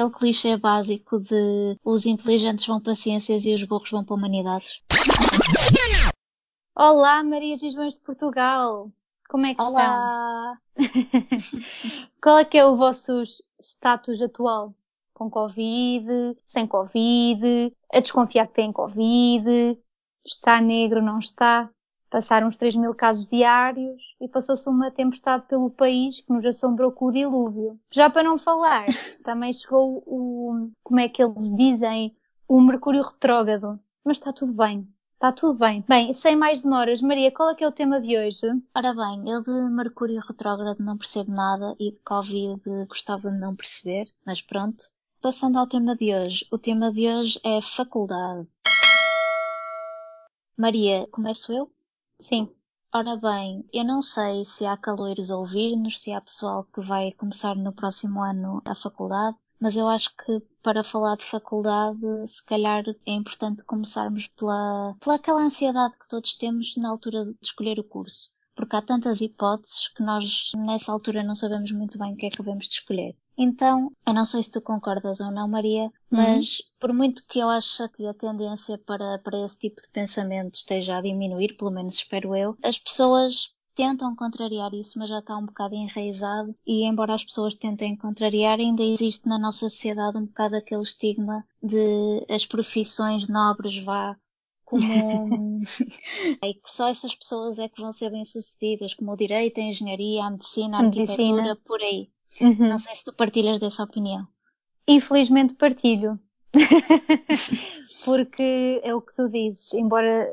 aquele clichê básico de os inteligentes vão para ciências e os burros vão para humanidades. Olá, Maria Gisbões de Portugal! Como é que Olá. estão? Qual é que é o vosso status atual? Com Covid, sem Covid, a desconfiar que tem Covid, está negro, não está? Passaram uns 3 mil casos diários e passou-se uma tempestade pelo país que nos assombrou com o dilúvio. Já para não falar, também chegou o, como é que eles dizem, o Mercúrio retrógrado. Mas está tudo bem. Está tudo bem. Bem, sem mais demoras, Maria, qual é que é o tema de hoje? Ora bem, eu de Mercúrio retrógrado não percebo nada e de Covid gostava de não perceber, mas pronto. Passando ao tema de hoje. O tema de hoje é faculdade. Maria, começo eu? Sim. Ora bem, eu não sei se há caloiros a ouvir-nos, se há pessoal que vai começar no próximo ano a faculdade, mas eu acho que para falar de faculdade, se calhar é importante começarmos pela, pela aquela ansiedade que todos temos na altura de escolher o curso. Porque há tantas hipóteses que nós nessa altura não sabemos muito bem o que é que devemos de escolher. Então, eu não sei se tu concordas ou não, Maria, mas uhum. por muito que eu ache que a tendência para, para esse tipo de pensamento esteja a diminuir, pelo menos espero eu, as pessoas tentam contrariar isso, mas já está um bocado enraizado e embora as pessoas tentem contrariar, ainda existe na nossa sociedade um bocado aquele estigma de as profissões nobres vá como e que só essas pessoas é que vão ser bem-sucedidas, como o direito, a engenharia, a medicina, a arquitetura, medicina. por aí. Uhum. Não sei se tu partilhas dessa opinião. Infelizmente partilho. porque é o que tu dizes, embora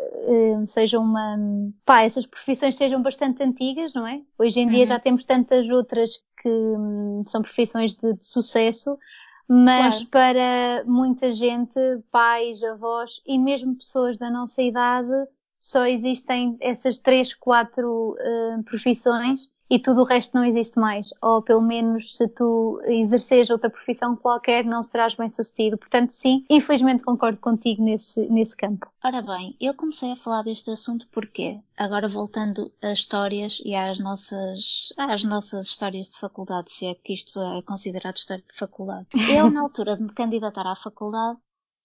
seja uma. pá, essas profissões sejam bastante antigas, não é? Hoje em dia uhum. já temos tantas outras que um, são profissões de, de sucesso, mas claro. para muita gente, pais, avós e mesmo pessoas da nossa idade, só existem essas três, quatro uh, profissões e tudo o resto não existe mais. Ou pelo menos se tu exerceres outra profissão qualquer, não serás bem sucedido. Portanto, sim, infelizmente concordo contigo nesse, nesse campo. Ora bem, eu comecei a falar deste assunto porque, agora voltando às histórias e às nossas, às nossas histórias de faculdade, se é que isto é considerado história de faculdade. Eu, na altura de me candidatar à faculdade,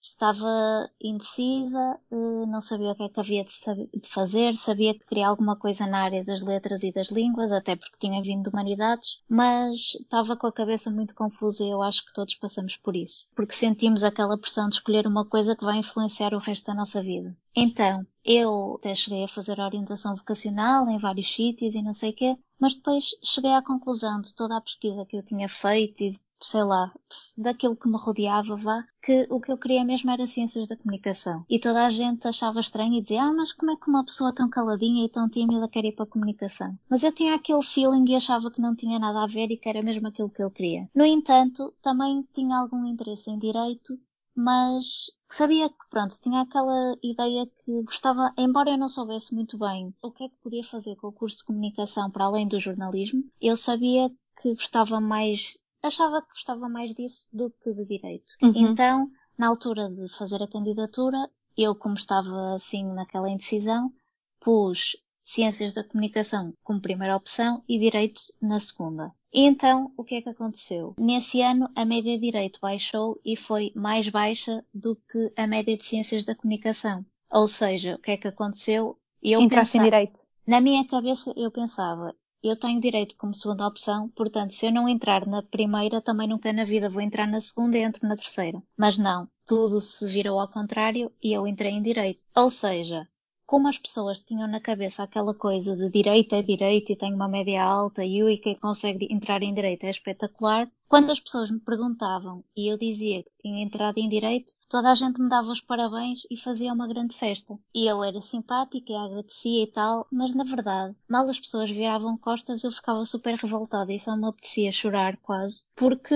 estava indecisa, eh, não sabia o que é que havia de fazer, sabia que queria alguma coisa na área das letras e das línguas, até porque tinha vindo de humanidades, mas estava com a cabeça muito confusa e eu acho que todos passamos por isso, porque sentimos aquela pressão de escolher uma coisa que vai influenciar o resto da nossa vida. Então, eu até cheguei a fazer orientação vocacional em vários sítios e não sei o quê, mas depois cheguei à conclusão de toda a pesquisa que eu tinha feito e sei lá, daquilo que me rodeava, vá, que o que eu queria mesmo era ciências da comunicação. E toda a gente achava estranho e dizia, ah, mas como é que uma pessoa tão caladinha e tão tímida quer ir para a comunicação? Mas eu tinha aquele feeling e achava que não tinha nada a ver e que era mesmo aquilo que eu queria. No entanto, também tinha algum interesse em direito, mas sabia que, pronto, tinha aquela ideia que gostava, embora eu não soubesse muito bem o que é que podia fazer com o curso de comunicação para além do jornalismo, eu sabia que gostava mais achava que gostava mais disso do que de direito. Uhum. Então, na altura de fazer a candidatura, eu, como estava assim naquela indecisão, pus Ciências da Comunicação como primeira opção e Direito na segunda. E então, o que é que aconteceu? Nesse ano, a média de Direito baixou e foi mais baixa do que a média de Ciências da Comunicação. Ou seja, o que é que aconteceu? Eu Entraste pensava, em Direito. Na minha cabeça, eu pensava, eu tenho direito como segunda opção, portanto, se eu não entrar na primeira, também nunca na vida vou entrar na segunda e entro na terceira. Mas não, tudo se virou ao contrário e eu entrei em direito. Ou seja, como as pessoas tinham na cabeça aquela coisa de direito é direito e tenho uma média alta e e quem consegue entrar em direito é espetacular, quando as pessoas me perguntavam e eu dizia que tinha entrado em direito, toda a gente me dava os parabéns e fazia uma grande festa. E eu era simpática e agradecia e tal, mas na verdade, mal as pessoas viravam costas, eu ficava super revoltada e só me apetecia chorar quase, porque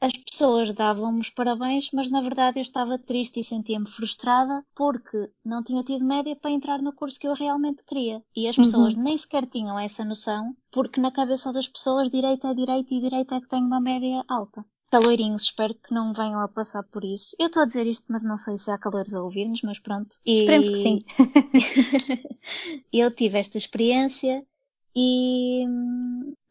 as pessoas davam-me os parabéns, mas na verdade eu estava triste e sentia-me frustrada porque não tinha tido média para entrar no curso que eu realmente queria. E as pessoas uhum. nem sequer tinham essa noção porque na cabeça das pessoas direito é direito e direito é que tem uma média alta. Caloirinhos, espero que não venham a passar por isso. Eu estou a dizer isto, mas não sei se há calores a ouvir-nos, mas pronto. E... Esperemos que sim. eu tive esta experiência e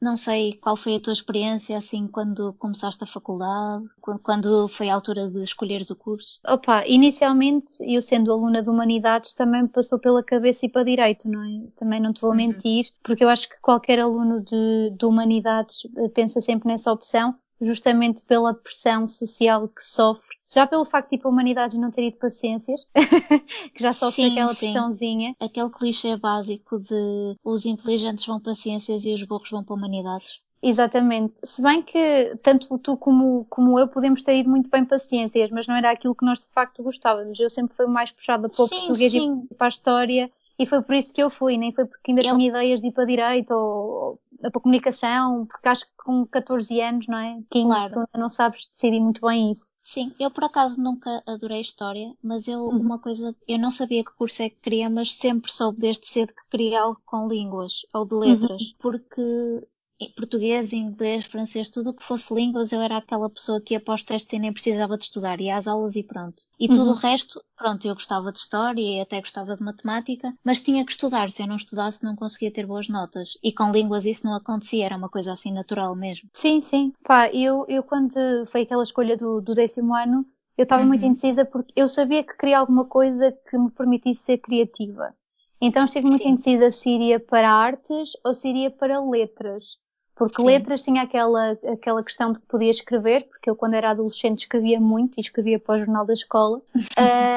Não sei qual foi a tua experiência assim quando começaste a faculdade, quando foi a altura de escolheres o curso? Opa, inicialmente eu sendo aluna de Humanidades também me passou pela cabeça ir para Direito, não é? Também não te vou uhum. mentir, porque eu acho que qualquer aluno de, de Humanidades eh, pensa sempre nessa opção, justamente pela pressão social que sofre, já pelo facto de tipo, a humanidades não ter ido para ciências, que já sofre sim, aquela sim. pressãozinha. Aquele clichê básico de os inteligentes vão para ciências e os burros vão para humanidades. Exatamente. Se bem que tanto tu como, como eu podemos ter ido muito bem para ciências, mas não era aquilo que nós de facto gostávamos. Eu sempre fui mais puxada para o sim, português e para a história e foi por isso que eu fui, nem foi porque ainda eu... tinha ideias de ir para direito ou, ou para comunicação, porque acho que com 14 anos, não é? 15, claro. tu ainda não sabes decidir muito bem isso. Sim, eu por acaso nunca adorei história, mas eu, uhum. uma coisa, eu não sabia que curso é que queria, mas sempre soube desde cedo que queria algo com línguas ou de letras, uhum. porque português, inglês, francês, tudo o que fosse línguas, eu era aquela pessoa que ia para os testes e nem precisava de estudar, ia às aulas e pronto. E uhum. tudo o resto, pronto, eu gostava de história e até gostava de matemática, mas tinha que estudar. Se eu não estudasse, não conseguia ter boas notas. E com línguas isso não acontecia, era uma coisa assim natural mesmo. Sim, sim. Pá, eu, eu quando foi aquela escolha do, do décimo ano, eu estava uhum. muito indecisa porque eu sabia que queria alguma coisa que me permitisse ser criativa. Então estive muito Sim. indecisa se iria para artes ou se iria para letras. Porque Sim. letras tinha aquela, aquela questão de que podia escrever, porque eu quando era adolescente escrevia muito e escrevia para o jornal da escola. uh,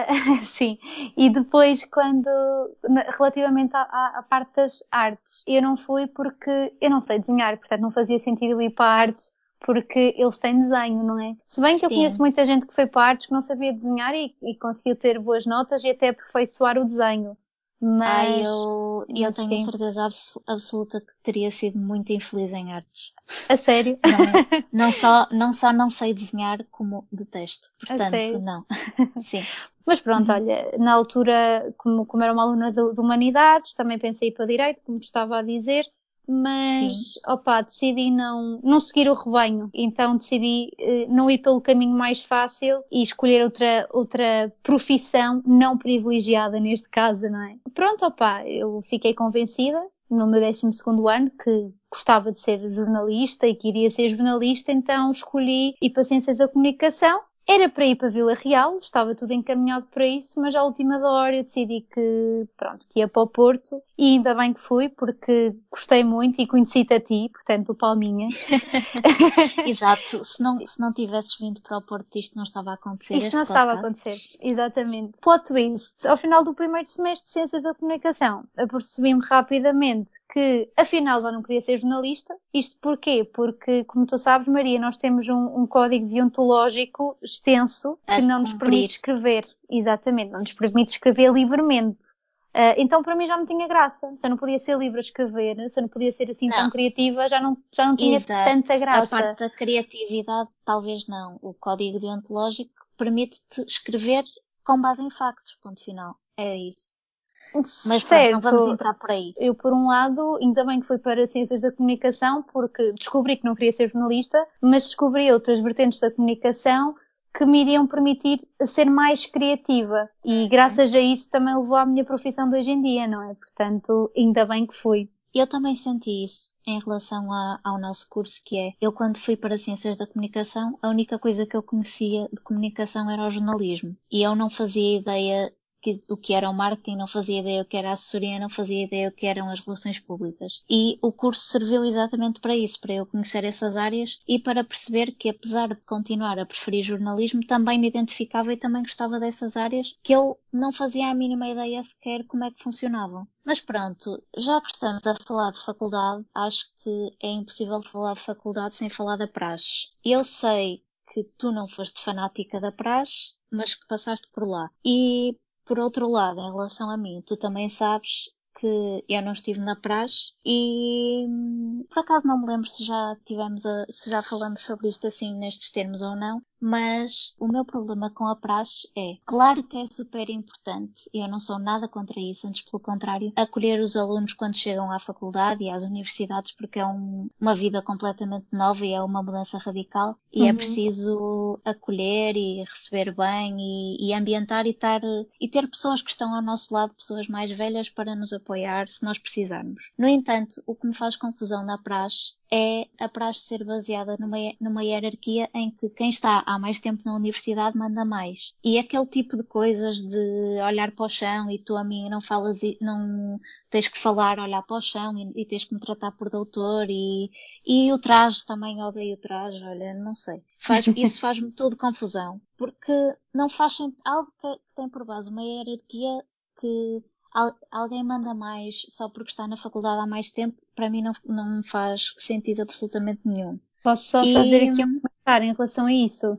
sim. E depois quando, relativamente à, à, parte das artes, eu não fui porque eu não sei desenhar, portanto não fazia sentido ir para artes porque eles têm desenho, não é? Se bem que eu conheço muita gente que foi para artes que não sabia desenhar e, e conseguiu ter boas notas e até aperfeiçoar o desenho. Mas Ai, eu, eu tenho sim. certeza absoluta que teria sido muito infeliz em artes. A sério? Não, não, só, não só não sei desenhar, como detesto. Portanto, não. Sim. Mas pronto, uhum. olha, na altura, como, como era uma aluna de, de Humanidades, também pensei para Direito, como te estava a dizer, mas Sim. opa, decidi não, não seguir o rebanho, então decidi eh, não ir pelo caminho mais fácil e escolher outra, outra profissão não privilegiada neste caso, não é? Pronto, opa, eu fiquei convencida no meu 12 ano que gostava de ser jornalista e que iria ser jornalista, então escolhi ir para Ciências da Comunicação era para ir para Vila Real, estava tudo encaminhado para isso, mas à última hora eu decidi que, pronto, que ia para o Porto e ainda bem que fui, porque gostei muito e conheci-te a ti, portanto, o Palminha. Exato, se não, se não tivesses vindo para o Porto isto não estava a acontecer. Isto não estava a acontecer, exatamente. Plot twist, ao final do primeiro semestre de Ciências da Comunicação, apercebi-me rapidamente que afinal já não queria ser jornalista. Isto porquê? Porque, como tu sabes, Maria, nós temos um, um código deontológico extenso que não nos permite escrever, exatamente, não nos permite escrever livremente. Uh, então para mim já não tinha graça, se eu não podia ser livre a escrever, se eu não podia ser assim não. tão criativa, já não, já não tinha Exato. tanta graça. A parte da criatividade, talvez não. O código deontológico permite-te escrever com base em factos, ponto final. É isso. Mas certo. não vamos entrar por aí. Eu, por um lado, ainda bem que fui para Ciências da Comunicação, porque descobri que não queria ser jornalista, mas descobri outras vertentes da comunicação que me iriam permitir ser mais criativa. E graças a isso também levou à minha profissão de hoje em dia, não é? Portanto, ainda bem que fui. Eu também senti isso em relação a, ao nosso curso, que é, eu quando fui para Ciências da Comunicação, a única coisa que eu conhecia de comunicação era o jornalismo. E eu não fazia ideia que, o que era o marketing, não fazia ideia o que era a assessoria, não fazia ideia o que eram as relações públicas. E o curso serviu exatamente para isso, para eu conhecer essas áreas e para perceber que, apesar de continuar a preferir jornalismo, também me identificava e também gostava dessas áreas que eu não fazia a mínima ideia sequer como é que funcionavam. Mas pronto, já que estamos a falar de faculdade, acho que é impossível falar de faculdade sem falar da praxe. Eu sei que tu não foste fanática da praxe, mas que passaste por lá. E por outro lado, em relação a mim, tu também sabes que eu não estive na praxe e por acaso não me lembro se já tivemos a, se já falamos sobre isto assim nestes termos ou não, mas o meu problema com a praxe é, claro que é super importante, e eu não sou nada contra isso, antes pelo contrário, acolher os alunos quando chegam à faculdade e às universidades, porque é um, uma vida completamente nova e é uma mudança radical, e é uhum. é preciso acolher e receber bem e, e ambientar e, tar, e ter pessoas que estão ao nosso lado, pessoas mais velhas, para nos apoiar se nós precisarmos. No entanto, o que me faz confusão na praxe é a praxe ser baseada numa, numa hierarquia em que quem está há mais tempo na universidade manda mais. E aquele tipo de coisas de olhar para o chão e tu a mim não falas e não tens que falar, olhar para o chão e, e tens que me tratar por doutor e, e o traje também odeio o traje, olha, não sei. Faz, isso faz-me tudo confusão. Porque não faz algo que tem por base uma hierarquia que alguém manda mais só porque está na faculdade há mais tempo, para mim não, não faz sentido absolutamente nenhum. Posso só e... fazer aqui um comentário em relação a isso,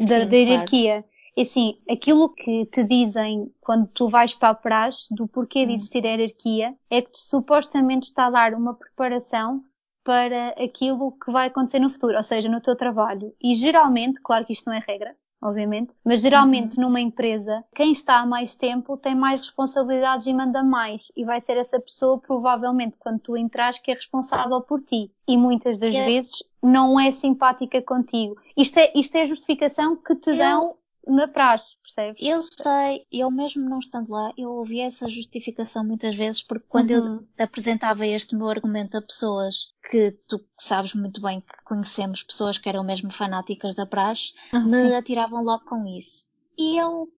da, Sim, da hierarquia. Claro. Assim, aquilo que te dizem quando tu vais para a praxe do porquê de hum. existir hierarquia é que te, supostamente está a dar uma preparação para aquilo que vai acontecer no futuro, ou seja, no teu trabalho. E geralmente, claro que isto não é regra, obviamente, mas geralmente uhum. numa empresa, quem está há mais tempo tem mais responsabilidades e manda mais, e vai ser essa pessoa, provavelmente, quando tu entras, que é responsável por ti. E muitas das yeah. vezes não é simpática contigo. Isto é, isto é a justificação que te eu, dão na praxe, percebes? Eu sei, eu mesmo não estando lá, eu ouvi essa justificação muitas vezes, porque quando uhum. eu apresentava este meu argumento a pessoas que tu sabes muito bem que conhecemos, pessoas que eram mesmo fanáticas da praxe, ah, me sim. atiravam logo com isso. E eu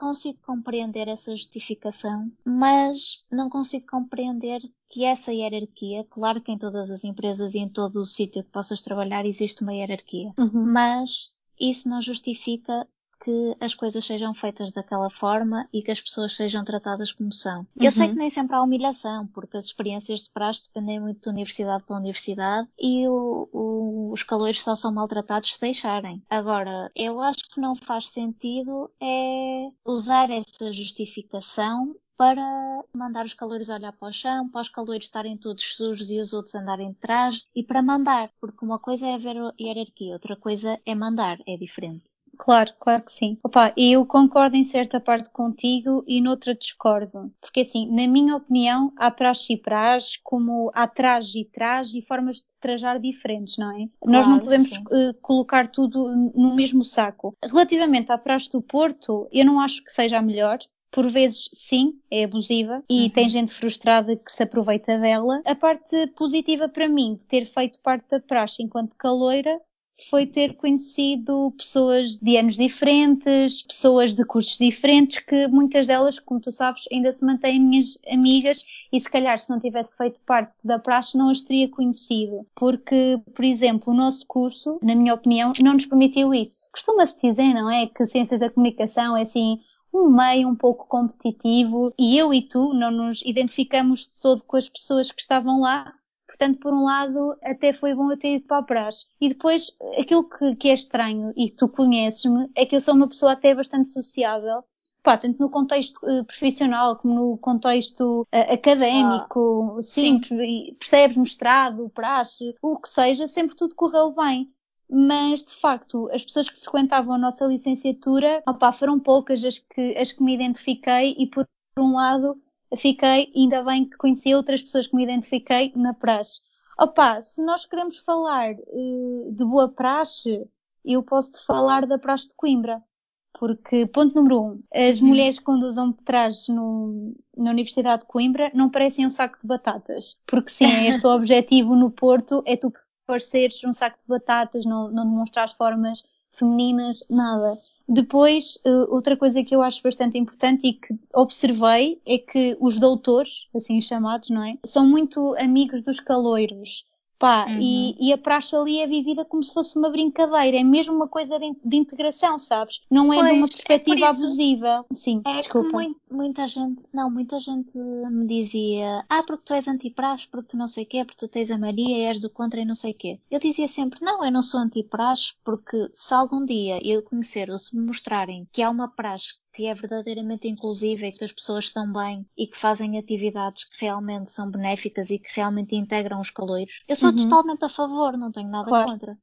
consigo compreender essa justificação, mas não consigo compreender que essa hierarquia, claro que em todas as empresas e em todo o sítio que possas trabalhar existe uma hierarquia, uhum. mas isso não justifica que as coisas sejam feitas daquela forma e que as pessoas sejam tratadas como são. Uhum. Eu sei uhum. que nem sempre há humilhação, porque as experiências de praxe dependem muito de universidade para universidade e o, o, os calores só são maltratados se deixarem. Agora, eu acho que não faz sentido é usar essa justificação para mandar os calores olhar para o chão, para os calores estarem todos sujos e os outros andarem de trás e para mandar, porque uma coisa é haver hierarquia, outra coisa é mandar, é diferente. Claro, claro que sim. Opa, eu concordo em certa parte contigo e noutra discordo. Porque assim, na minha opinião, há praxe e praxe, como há traje e traje e formas de trajar diferentes, não é? Claro, Nós não podemos uh, colocar tudo no mesmo saco. Relativamente à praxe do Porto, eu não acho que seja a melhor por vezes sim, é abusiva e uhum. tem gente frustrada que se aproveita dela. A parte positiva para mim de ter feito parte da praxe enquanto caloira foi ter conhecido pessoas de anos diferentes, pessoas de cursos diferentes, que muitas delas, como tu sabes, ainda se mantêm minhas amigas e se calhar se não tivesse feito parte da praxe não as teria conhecido. Porque, por exemplo, o nosso curso, na minha opinião, não nos permitiu isso. Costuma-se dizer, não é? Que Ciências da Comunicação é assim um meio um pouco competitivo e eu e tu não nos identificamos de todo com as pessoas que estavam lá Portanto, por um lado, até foi bom eu ter ido para a praxe. E depois, aquilo que, que é estranho, e tu conheces-me, é que eu sou uma pessoa até bastante sociável. Pá, tanto no contexto uh, profissional como no contexto uh, académico, ah, sim, sim, percebes, mestrado, praxe, o que seja, sempre tudo correu bem mas de facto as pessoas que frequentavam a nossa licenciatura opá, foram poucas as que, as que me identifiquei e por um lado fiquei, ainda bem que conheci outras pessoas que me identifiquei na praxe. Opa, se nós queremos falar uh, de boa praxe, eu posso te falar da praxe de Coimbra. Porque, ponto número um, as uhum. mulheres que conduzam trajes no, na Universidade de Coimbra não parecem um saco de batatas. Porque sim, é este objetivo no Porto, é tu pareceres um saco de batatas, não, não demonstrar formas femininas, nada. Depois, uh, outra coisa que eu acho bastante importante e que observei é que os doutores, assim chamados, não é? São muito amigos dos caloiros. Pá, uhum. e, e, a praxe ali é vivida como se fosse uma brincadeira, é mesmo uma coisa de, de integração, sabes? Não é pois, de uma é perspectiva é abusiva. Sim, é desculpa. Que muita gente, não, muita gente me dizia, ah, porque tu és anti-praxe, porque tu não sei o quê, porque tu tens a Maria e és do contra e não sei o quê. Eu dizia sempre, não, eu não sou anti-praxe, porque se algum dia eu conhecer ou se me mostrarem que há uma praxe que é verdadeiramente inclusiva e que as pessoas estão bem e que fazem atividades que realmente são benéficas e que realmente integram os caloiros, eu sou uhum. totalmente a favor, não tenho nada claro. contra.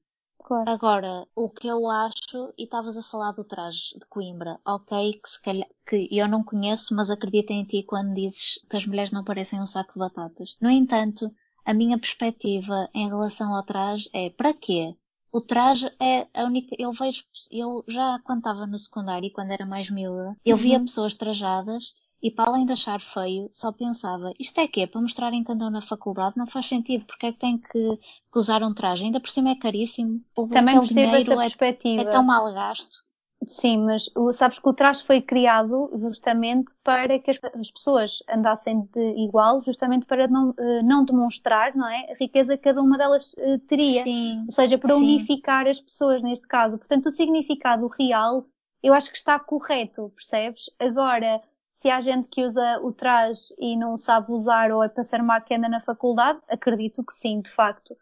Claro. Agora, o que eu acho, e estavas a falar do traje de Coimbra, ok, que se calhar, que eu não conheço, mas acredito em ti quando dizes que as mulheres não parecem um saco de batatas. No entanto, a minha perspectiva em relação ao traje é para quê? O traje é a única. Eu vejo. Eu já quando estava no secundário e quando era mais miúda, eu via uhum. pessoas trajadas E para além de achar feio, só pensava, isto é quê? Para mostrarem que andam na faculdade? Não faz sentido, porque é que têm que, que usar um traje? Ainda por cima é caríssimo. Também percebo essa é, perspectiva. É tão mal gasto. Sim, mas sabes que o traje foi criado justamente para que as, as pessoas andassem de igual, justamente para não, eh, não demonstrar não é, a riqueza que cada uma delas uh, teria. Sim, Ou seja, para sim. unificar as pessoas neste caso. Portanto, o significado real eu acho que está correto, percebes? Agora, se há gente que usa o traje e não sabe usar ou é para ser má que anda na faculdade, acredito que sim, de facto.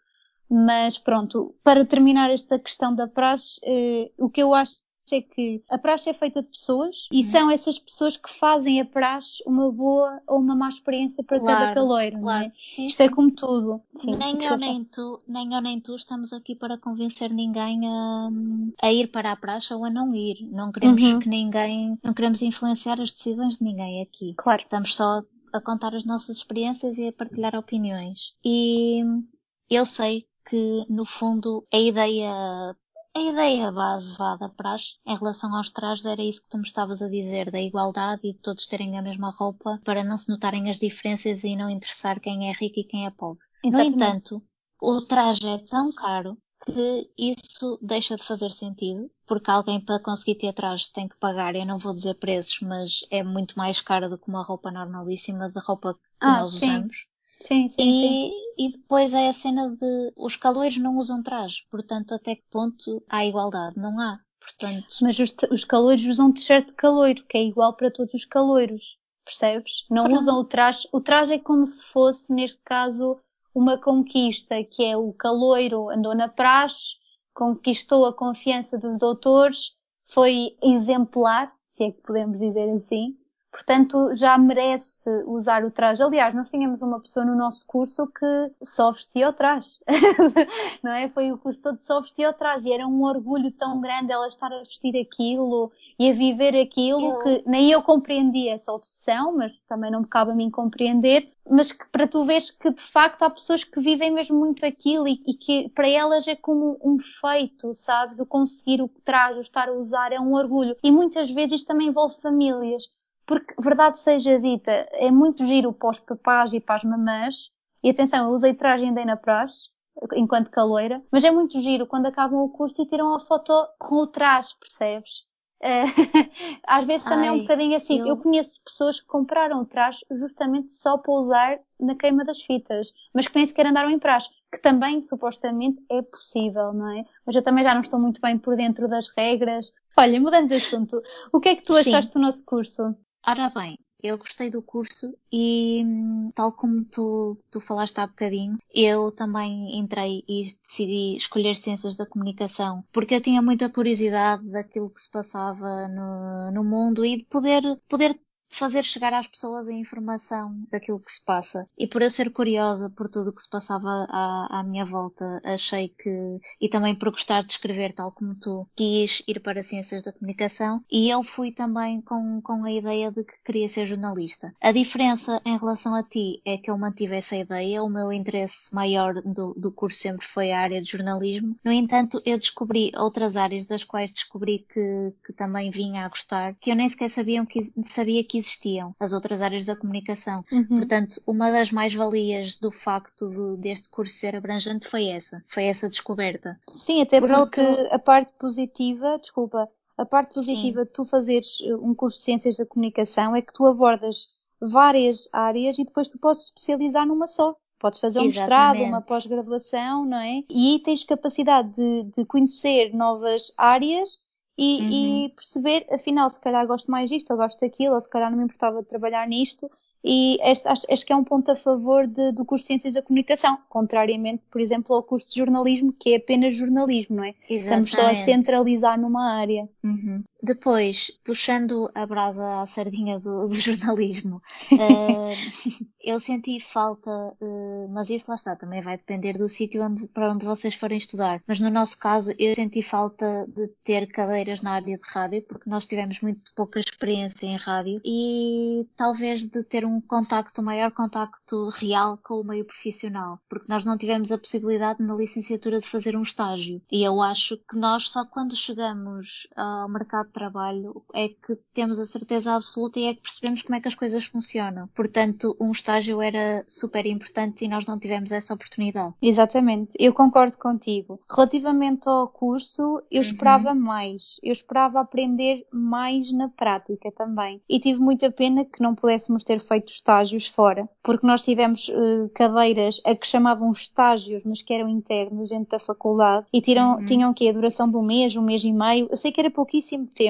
Mas pronto, para terminar esta questão da praxe, eh, o que eu acho é que a praxe é feita de pessoas e hum. são essas pessoas que fazem a praxe uma boa ou uma má experiência para claro, cada caloiro, claro. não é? Sim, Isto é sim. é como tudo. Sim, nem eu nem tu, nem eu nem tu estamos aqui para convencer ninguém a, a ir para a praxe ou a não ir. Não queremos uhum. que ninguém, não queremos influenciar as decisões de ninguém aqui. Claro. Estamos só a contar as nossas experiências e a partilhar opiniões. E eu sei que, no fundo, a ideia a ideia base vá da praxe em relação aos trajes era isso que tu me estavas a dizer, da igualdade e de todos terem a mesma roupa para não se notarem as diferenças e não interessar quem é rico e quem é pobre. Exatamente. No entanto, o traje é tão caro que isso deixa de fazer sentido, porque alguém para conseguir ter traje tem que pagar, eu não vou dizer preços, mas é muito mais caro do que uma roupa normalíssima de roupa que ah, nós sim. usamos. Sim, sim, e, sim. E depois é a cena de os caloiros não usam traje, portanto, até que ponto há igualdade? Não há. Portanto... Mas os, os caloiros usam t-shirt de caloiro, que é igual para todos os caloiros, percebes? Não Pronto. usam o traje. O traje é como se fosse, neste caso, uma conquista, que é o caloiro andou na praxe, conquistou a confiança dos doutores, foi exemplar, se é que podemos dizer assim, portanto já merece usar o traje. Aliás, nós tínhamos uma pessoa no nosso curso que só vestia o traje, não é? Foi o curso todo só vestia o traje e era um orgulho tão grande ela estar a vestir aquilo e a viver aquilo que nem eu compreendi essa obsessão, mas também não me cabe a mim compreender, mas que para tu veres que de facto há pessoas que vivem mesmo muito aquilo e, e, que para elas é como um feito, sabes? O conseguir o traje, o estar a usar é um orgulho. E muitas vezes isto também envolve famílias. Porque, verdade seja dita, é muito giro para os papás e para as mamãs. E atenção, eu usei traje e andei na praxe, enquanto caloira, mas é muito giro quando acabam o curso e tiram a foto com o traje, percebes? Eh, às vezes também Ai, é um bocadinho assim. Eu... eu... conheço pessoas que compraram o traje justamente só para usar na queima das fitas, mas que nem sequer andaram em praxe, que também supostamente é possível, não é? Mas eu também já não estou muito bem por dentro das regras. Olha, mudando de assunto, o que é que tu Sim. achaste do nosso curso? Ora bem, eu gostei do curso e, tal como tu, tu falaste há bocadinho, eu também entrei e decidi escolher Ciências da Comunicação, porque eu tinha muita curiosidade daquilo que se passava no, no mundo e de poder, poder fazer chegar às pessoas a informação daquilo que se passa. E por eu ser curiosa por tudo o que se passava à, à minha volta, achei que, e também por gostar de escrever tal como tu, quis ir para Ciências da Comunicação e eu fui também com, com a ideia de que queria ser jornalista. A diferença em relação a ti é que eu mantive essa ideia, o meu interesse maior do, do curso sempre foi a área de jornalismo. No entanto, eu descobri outras áreas das quais descobri que, que também vinha a gostar, que eu nem sequer sabia que, sabia que existiam as outras áreas da comunicação. Uhum. Portanto, uma das mais-valias do facto de, deste curso ser abrangente foi essa, foi essa descoberta. Sim, até Por porque outro... a parte positiva, desculpa, a parte positiva Sim. de tu fazeres eh, um curso de Ciências da Comunicação é que tu abordas várias áreas e depois tu podes especializar numa só. Podes fazer um Exatamente. mestrado, uma pós-graduação, não é? E aí tens capacidade de, de conhecer novas áreas e, uhum. e, perceber, afinal, se calhar gosto mais disto, ou gosto daquilo, ou se calhar não me importava de trabalhar nisto, e este, acho, acho, que é um ponto a favor de, do curso de Ciências da Comunicação, contrariamente, por exemplo, ao curso de jornalismo, que é apenas jornalismo, não é? Exatamente. Estamos só a centralizar numa área. Uhum. Depois, puxando a brasa à sardinha do, do jornalismo, uh, eu senti falta, uh, mas isso lá está, também vai depender do sítio onde, para onde vocês forem estudar. Mas no nosso caso, eu senti falta de ter cadeiras na área de rádio, porque nós tivemos muito pouca experiência em rádio e talvez de ter um contacto, maior contacto real com o meio profissional, porque nós não tivemos a possibilidade na licenciatura de fazer um estágio. E eu acho que nós só quando chegamos ao mercado trabalho é que temos a certeza absoluta e é que percebemos como é que as coisas funcionam. Portanto, um estágio era super importante e nós não tivemos essa oportunidade. Exatamente, eu concordo contigo. Relativamente ao curso, eu uhum. esperava mais. Eu esperava aprender mais na prática também. E tive muita pena que não pudéssemos ter feito estágios fora, porque nós tivemos uh, cadeiras a que chamavam estágios, mas que eram internos dentro da faculdade e tiram, uhum. tinham que a duração de um mês, um mês e meio. Eu sei que era pouquíssimo tempo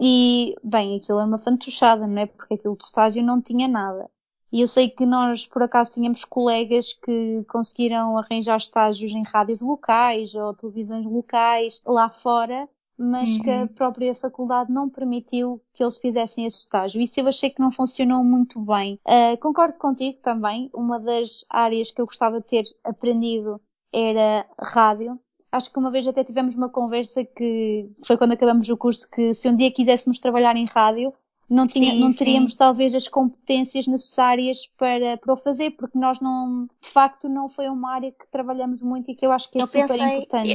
e, bem, aquilo era uma fantochada, não é? Porque aquilo de estágio não tinha nada. E eu sei que nós, por acaso, tínhamos colegas que conseguiram arranjar estágios em rádios locais ou televisões locais lá fora, mas uhum. que a uhum. própria faculdade não permitiu que eles fizessem esse estágio. Isso eu achei que não funcionou muito bem. Uh, concordo contigo também. Uma das áreas que eu gostava de ter aprendido era rádio. Acho que uma vez até tivemos uma conversa que foi quando acabamos o curso que se um dia quiséssemos trabalhar em rádio, não, tinha, sim, não teríamos sim. talvez as competências necessárias para, para o fazer, porque nós não, de facto, não foi uma área que trabalhamos muito e que eu acho que é eu super pensei, importante.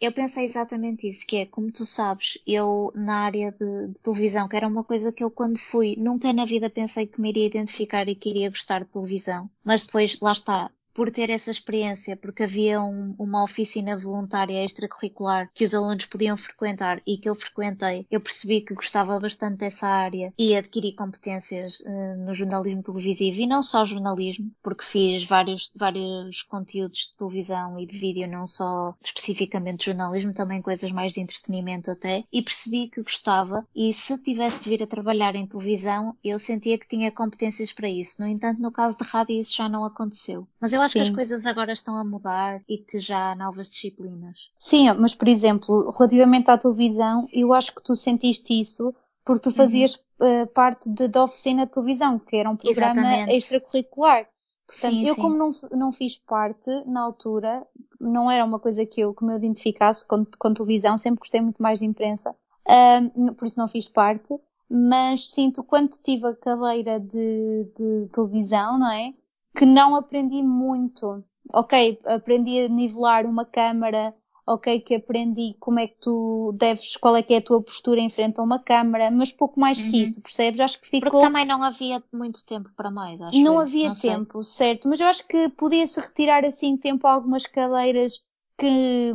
Eu, eu pensei exatamente isso, que é, como tu sabes, eu na área de, de, televisão, que era uma coisa que eu quando fui, nunca na vida pensei que me iria identificar e que iria gostar de televisão, mas depois, lá está, por ter essa experiência, porque havia um, uma oficina voluntária extracurricular que os alunos podiam frequentar e que eu frequentei, eu percebi que gostava bastante dessa área e adquiri competências uh, no jornalismo televisivo e não só jornalismo, porque fiz vários, vários conteúdos de televisão e de vídeo, não só especificamente jornalismo, também coisas mais de entretenimento até, e percebi que gostava e se tivesse de vir a trabalhar em televisão, eu sentia que tinha competências para isso. No entanto, no caso de rádio isso já não aconteceu. Mas eu acho que as coisas agora estão a mudar e que já há novas disciplinas. Sim, mas por exemplo, relativamente à televisão, eu acho que tu sentiste isso porque tu fazias uhum. uh, parte de, da oficina de televisão, que era um programa Exatamente. extracurricular. Portanto, sim, eu sim. como não, não fiz parte na altura, não era uma coisa que eu, que me identificasse com, com televisão, sempre gostei muito mais de imprensa, uh, por isso não fiz parte, mas sinto quando tive a cadeira de, de televisão, não é? Que não aprendi muito. Ok, aprendi a nivelar uma câmara, ok, que aprendi como é que tu deves, qual é que é a tua postura em frente a uma câmara, mas pouco mais uhum. que isso, percebes? Acho que ficou... Porque também não havia muito tempo para mais, acho Não eu. havia não tempo, sei. certo, mas eu acho que podia-se retirar assim tempo a algumas cadeiras que,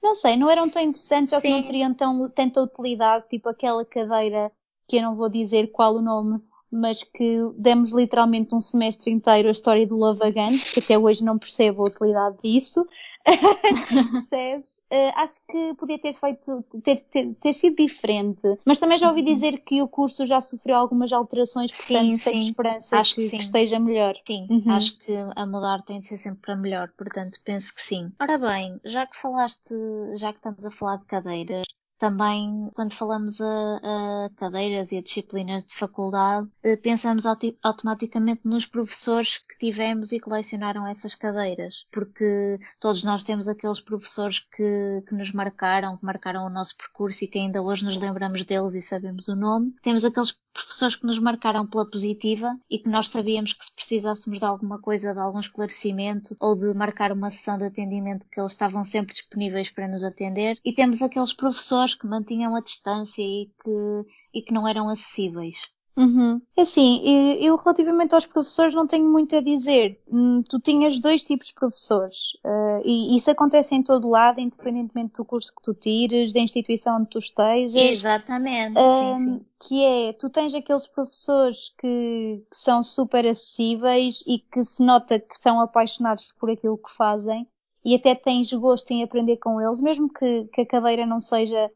não sei, não eram tão interessantes Sim. ou que não teriam tão, tanta utilidade, tipo aquela cadeira que eu não vou dizer qual o nome, mas que demos literalmente um semestre inteiro a história do Again, que até hoje não percebo a utilidade disso. Percebes? Uh, acho que podia ter feito, ter, ter, ter, sido diferente. Mas também já ouvi uhum. dizer que o curso já sofreu algumas alterações, portanto sim, tenho sim. esperança acho que, que, que, esteja melhor. Sim, uhum. acho que a mudar tem de ser sempre para melhor, portanto penso que sim. Ora bem, já que falaste, já que estamos a falar de cadeiras, também, quando falamos a, a, cadeiras e a disciplinas de faculdade, eh, pensamos automaticamente nos professores que tivemos e que lecionaram essas cadeiras, porque todos nós temos aqueles professores que, que nos marcaram, que marcaram o nosso percurso e que ainda hoje nos lembramos deles e sabemos o nome. Temos aqueles professores que nos marcaram pela positiva e que nós sabíamos que se precisássemos de alguma coisa, de algum esclarecimento ou de marcar uma sessão de atendimento, que eles estavam sempre disponíveis para nos atender. E temos aqueles professores que mantinham a distância e que, e que não eram acessíveis. Uhum. É assim, eu relativamente aos professores não tenho muito a dizer. Hum, tu tinhas dois tipos de professores uh, e isso acontece em todo lado, independentemente do curso que tu tires, da instituição onde tu estejas. Exatamente, sim, sim. Que é, tu tens aqueles professores que, que são super acessíveis e que se nota que são apaixonados por aquilo que fazem e até tens gosto em aprender com eles, mesmo que, que a cadeira não seja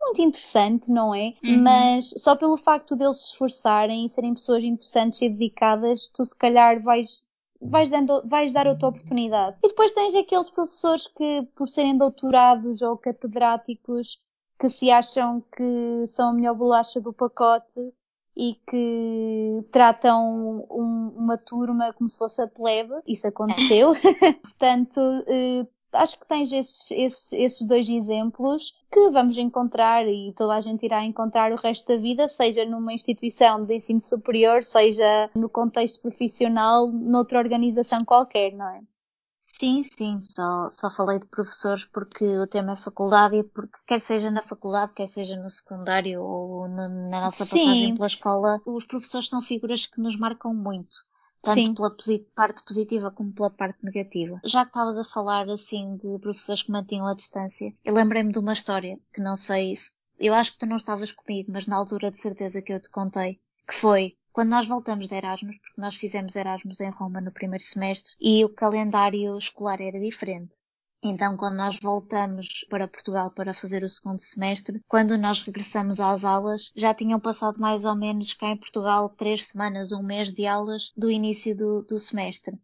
muito interessante, não é? Uhum. Mas só pelo facto deles se esforçarem e serem pessoas interessantes e dedicadas, tu se calhar vais vais, dando, vais dar outra oportunidade. E depois tens aqueles professores que, por serem doutorados ou catedráticos, que se acham que são a melhor bolacha do pacote e que tratam um, uma turma como se fosse a plebe. Isso aconteceu. Portanto, eh, acho que tens esses, esses, esses dois exemplos que vamos encontrar e toda a gente irá encontrar o resto da vida, seja numa instituição de ensino superior, seja no contexto profissional, noutra organização qualquer, não é? Sim, sim, só, só falei de professores porque o tema é faculdade e porque quer seja na faculdade, quer seja no secundário ou na, na nossa Sim. passagem pela escola, os professores são figuras que nos marcam muito. Tanto Sim. pela parte positiva como pela parte negativa. Já que estavas a falar assim de professores que mantinham a distância, eu lembrei-me de uma história que não sei se. Eu acho que tu não estavas comigo, mas na altura de certeza que eu te contei, que foi quando nós voltamos de Erasmus, porque nós fizemos Erasmus em Roma no primeiro semestre e o calendário escolar era diferente. Então, quando nós voltamos para Portugal para fazer o segundo semestre, quando nós regressamos às aulas, já tinham passado mais ou menos cá em Portugal três semanas, um mês de aulas do início do, do semestre.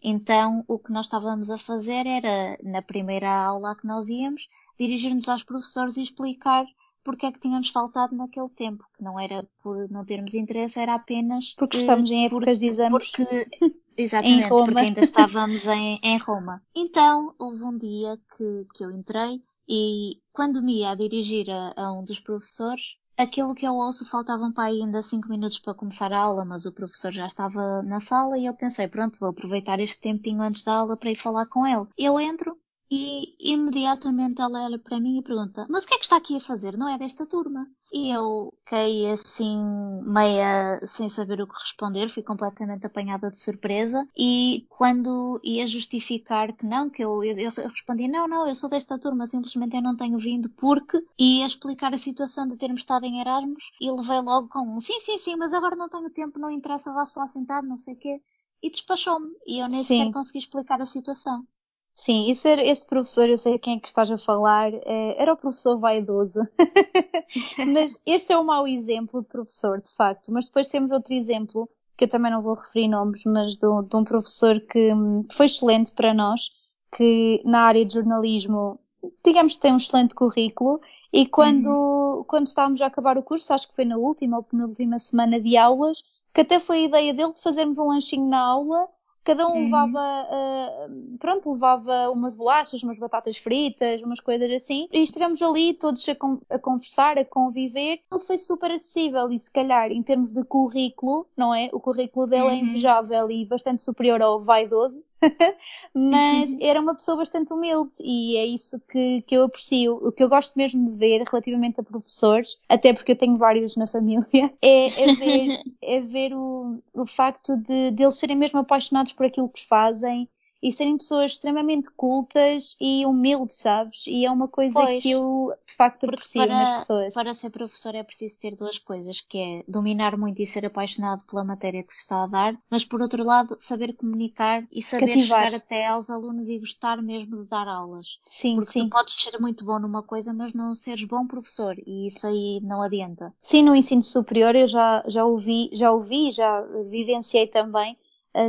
Então, o que nós estávamos a fazer era, na primeira aula que nós íamos, dirigir-nos aos professores e explicar porque é que tínhamos faltado naquele tempo, que não era por não termos interesse, era apenas Porque eh, estamos em épocas de exames porque exatamente, Roma. porque ainda estávamos em, em Roma. Então, houve um dia que, que eu entrei e quando me ia a dirigir a, a um dos professores, aquilo que eu ouço faltavam para ainda cinco minutos para começar a aula, mas o professor já estava na sala e eu pensei, pronto, vou aproveitar este tempinho antes da aula para ir falar com ele. Eu entro e imediatamente ela olha para mim e pergunta: Mas o que é que está aqui a fazer? Não é desta turma? E eu caí assim, meia sem saber o que responder, fui completamente apanhada de surpresa. E quando ia justificar que não, que eu, eu, eu respondi: Não, não, eu sou desta turma, simplesmente eu não tenho vindo porque. ia explicar a situação de termos estado em Erasmus e levei logo com um: Sim, sim, sim, mas agora não tenho tempo, não interessa, vá-se lá sentar, não sei o quê. E despachou-me. E eu nem Sim. sequer consegui explicar a situação. Sim, isso era, esse professor, eu sei quem é que estás a falar, eh, era o professor vaidoso. mas este é um mau exemplo de professor, de facto. Mas depois temos outro exemplo, que eu também não vou referir nomes, mas de, um- de um professor que, que foi excelente para nós, que na área de jornalismo, digamos que tem um excelente currículo, e quando, quando estávamos a acabar o curso, acho que foi na última ou penúltima semana de aulas, que até foi a ideia dele de fazermos um lanchinho na aula, cada um levava, ah, pronto, levava umas bolachas, umas batatas fritas, umas coisas assim, e estivemos ali todos a, con- a conversar, a conviver. Ele foi super acessível e se calhar em termos de currículo, não é? O currículo dele é Uhum. invejável e bastante superior ao vaidoso, mas era uma pessoa bastante humilde e é isso que, que eu aprecio. O que eu gosto mesmo de ver relativamente a professores, até porque eu tenho vários na família, é, é ver, é ver o, o facto de, de eles serem mesmo apaixonados por aquilo que fazem e serem pessoas extremamente cultas e humildes, sabes? E é uma coisa Pois. que eu de facto aprecio nas para, pessoas. para ser professor é preciso ter duas coisas, que é dominar muito e ser apaixonado pela matéria que se está a dar, mas por outro lado, saber comunicar e saber Cativar. chegar até aos alunos e gostar mesmo de dar aulas. Sim, Porque sim. tu podes ser muito bom numa coisa, mas não seres bom professor, e isso aí não adianta. Sim, no ensino superior eu já, já ouvi, já ouvi, já vivenciei também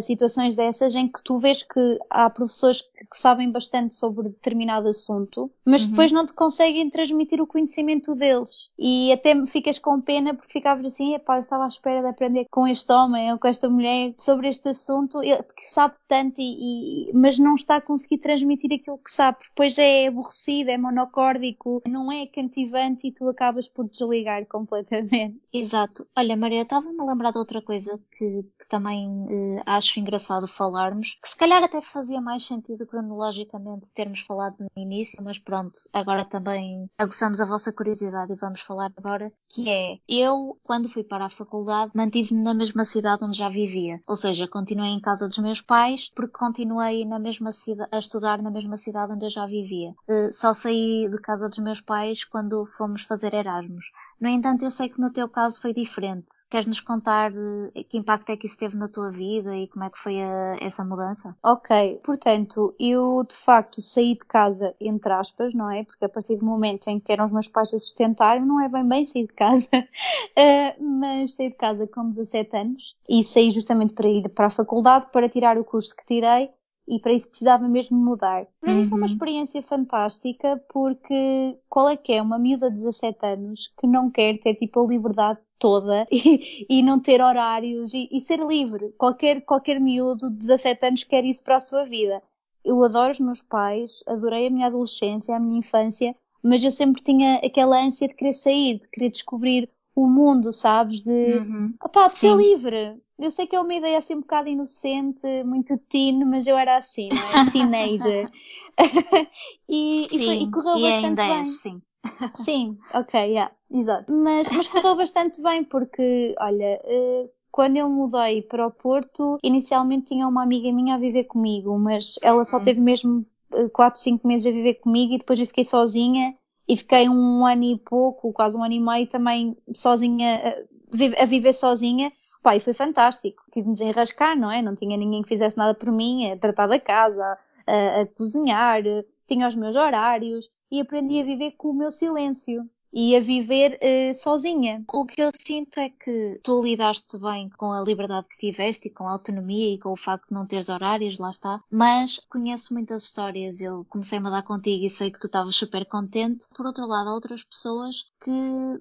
situações dessas em que tu vês que há professores que, que sabem bastante sobre determinado assunto, mas Uhum. depois não te conseguem transmitir o conhecimento deles. E até me ficas com pena porque ficavas assim, epá, eu estava à espera de aprender com este homem ou com esta mulher sobre este assunto ele- que sabe tanto, e, e- mas não está a conseguir transmitir aquilo que sabe, depois é aborrecido, é monocórdico, não é cativante e tu acabas por desligar completamente. Exato. Olha, Maria, estava-me a lembrar de outra coisa que, que também eh, acho engraçado falarmos, que se calhar até fazia mais sentido cronologicamente termos falado no início, mas pronto, agora também aguçamos a vossa curiosidade e vamos falar agora, que é, eu, quando fui para a faculdade, mantive-me na mesma cidade onde já vivia, ou seja, continuei em casa dos meus pais, porque continuei na mesma cidade, a estudar na mesma cidade onde eu já vivia. Eh, só saí de casa dos meus pais quando fomos fazer Erasmus. No entanto, eu sei que no teu caso foi diferente. Queres nos contar eh, que impacto é que isso teve na tua vida e como é que foi a- essa mudança? Ok, portanto, eu de facto saí de casa, entre aspas, não é? Porque a partir do momento em que eram os meus pais a sustentar, não é bem bem sair de casa, Eh, mas saí de casa com 17 anos e saí justamente para ir para a faculdade, para tirar o curso que tirei e para isso precisava mesmo mudar. Para mim foi uma Uhum. experiência fantástica porque qual é que é uma miúda de 17 anos que não quer ter tipo a liberdade toda e, e não ter horários e, e ser livre. Qualquer, qualquer miúdo de 17 anos quer isso para a sua vida. Eu adoro os meus pais, adorei a minha adolescência, a minha infância, mas eu sempre tinha aquela ânsia de querer sair, de querer descobrir o mundo, sabes? De, Uhum. opá, de ser Sim. livre. Eu sei que é uma ideia assim um bocado inocente, muito teen, mas eu era assim, não é? Teenager. e, e, foi- e Sim, correu e bastante ainda bem. sim. Sim, ok, yeah, exato. Mas, mas correu bastante bem porque, olha, eh, quando eu mudei para o Porto, inicialmente tinha uma amiga minha a viver comigo, mas ela só Uhum. teve mesmo 4, 5 meses a viver comigo e depois eu fiquei sozinha e fiquei um ano e pouco, quase um ano e meio também sozinha, a, vi- a viver sozinha. Pá, e foi fantástico. Tive de desenrascar, não é? Não tinha ninguém que fizesse nada por mim, a tratar da casa, a, a cozinhar, tinha os meus horários e aprendi a viver com o meu silêncio e a viver eh, sozinha. O que eu sinto é que tu lidaste bem com a liberdade que tiveste e com a autonomia e com o facto de não teres horários, lá está. Mas conheço muitas histórias, eu comecei-me a dar contigo e sei que tu estavas super contente. Por outro lado, há outras pessoas que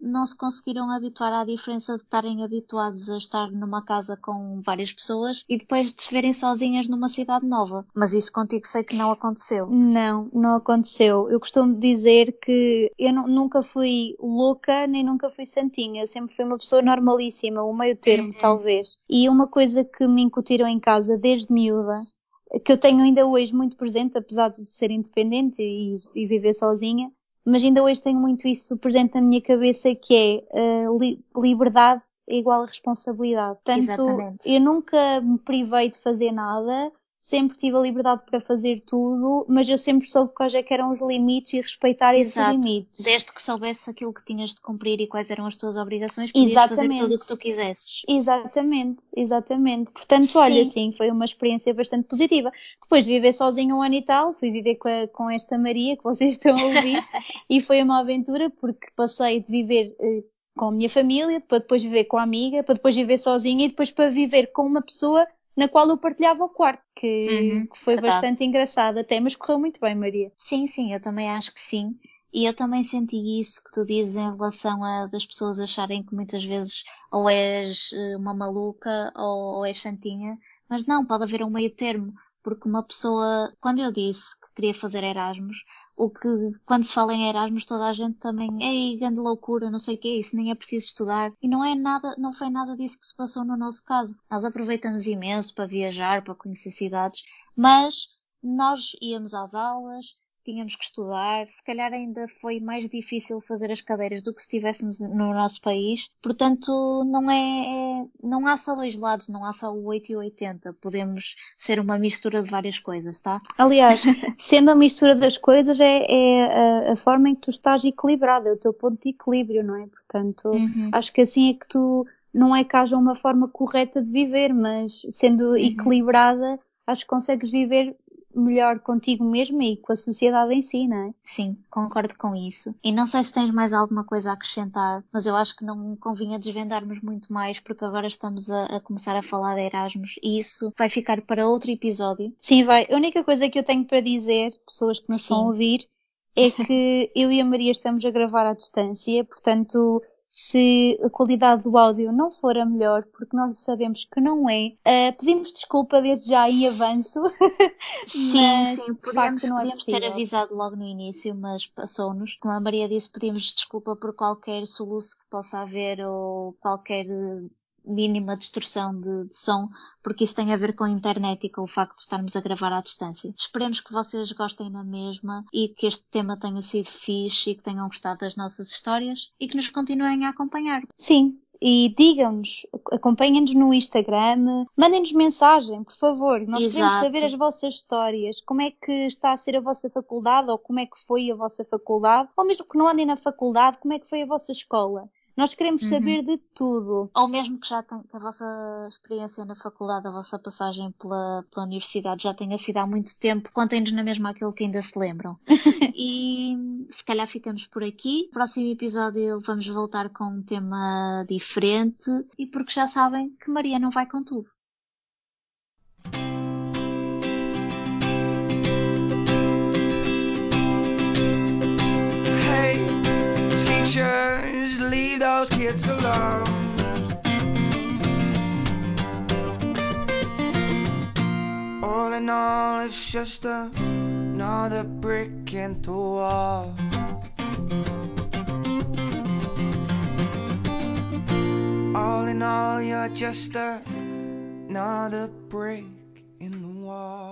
não se conseguiram habituar à diferença de estarem habituados a estar numa casa com várias pessoas e depois de se verem sozinhas numa cidade nova. Mas isso contigo sei que não aconteceu. Não, não aconteceu. Eu costumo dizer que eu nu- nunca fui louca nem nunca fui santinha. Eu sempre fui uma pessoa normalíssima, o meio termo, Uhum. talvez. E uma coisa que me incutiram em casa desde miúda, que eu tenho ainda hoje muito presente, apesar de ser independente e, e viver sozinha, mas ainda hoje tenho muito isso presente na minha cabeça, que é a li- liberdade é igual a responsabilidade. Portanto, Exatamente. eu nunca me privei de fazer nada, sempre tive a liberdade para fazer tudo, mas eu sempre soube quais é que eram os limites e respeitar esses Exato. limites. Desde que soubesse aquilo que tinhas de cumprir e quais eram as tuas obrigações, podias fazer Exatamente. tudo o que tu quisesses. Exatamente, exatamente. Portanto, olha, sim, foi uma experiência bastante positiva. Depois de viver sozinho um ano e tal, fui viver com, a- com esta Maria que vocês estão a ouvir e foi uma aventura porque passei de viver eh, com a minha família, para depois viver com a amiga, para depois viver sozinha e depois para viver com uma pessoa na qual eu partilhava o quarto, que, Uhum, que foi verdade. bastante engraçado até, mas correu muito bem, Maria. Sim, sim, eu também acho que sim. E eu também senti isso que tu dizes em relação a das pessoas acharem que muitas vezes ou és eh, uma maluca ou, ou és santinha, mas não, pode haver um meio termo, porque uma pessoa, quando eu disse que queria fazer Erasmus, o que quando se fala em Erasmus toda a gente também, ei, grande loucura, não sei o que é isso, nem é preciso estudar. E não é nada, não foi nada disso que se passou no nosso caso. Nós aproveitamos imenso para viajar, para conhecer cidades, mas nós íamos às aulas, tínhamos que estudar, se calhar ainda foi mais difícil fazer as cadeiras do que se estivéssemos no nosso país. Portanto, não é, é- não há só dois lados, não há só o 8 e o 80. Podemos ser uma mistura de várias coisas, tá? Aliás, sendo a mistura das coisas, é, é a, a forma em que tu estás equilibrado, é o teu ponto de equilíbrio, não é? Portanto, Uhum. acho que assim é que tu não é que haja uma forma correta de viver, mas sendo equilibrada, acho que consegues viver melhor contigo mesma e com a sociedade em si, não é? Sim, concordo com isso. E não sei se tens mais alguma coisa a acrescentar, mas eu acho que não convinha desvendarmos muito mais, porque agora estamos a, a começar a falar de Erasmus e isso vai ficar para outro episódio. Sim, vai. A única coisa que eu tenho para dizer, pessoas que nos estão Sim. a ouvir, é que eu e a Maria estamos a gravar à distância, portanto, se a qualidade do áudio não for a melhor, porque nós sabemos que não é, eh, pedimos desculpa desde já em avanço, Sim, mas sim, facto não é podíamos ter possível. avisado logo no início, mas passou-nos. Como a Maria disse, pedimos desculpa por qualquer soluço que possa haver ou qualquer eh, mínima distorção de, de som, porque isso tem a ver com a internet e com o facto de estarmos a gravar à distância. Esperemos que vocês gostem na mesma e que este tema tenha sido fixe e que tenham gostado das nossas histórias e que nos continuem a acompanhar. Sim, e digam-nos, acompanhem-nos no Instagram, mandem-nos mensagem, por favor. Nós queremos Exato. saber as vossas histórias, como é que está a ser a vossa faculdade, ou como é que foi a vossa faculdade, ou mesmo que não andem na faculdade, como é que foi a vossa escola. Nós queremos Uhum. saber de tudo. Ou mesmo que já tenha, que a vossa experiência na faculdade, a vossa passagem pela, pela universidade já tenha sido há muito tempo, contem-nos na mesma aquilo que ainda se lembram. e se calhar ficamos por aqui. Próximo episódio vamos voltar com um tema diferente e porque já sabem que Maria não vai com tudo. Hey, teachers, leave those kids alone. All in all, it's just another brick in the wall. All in all, you're just another brick in the wall.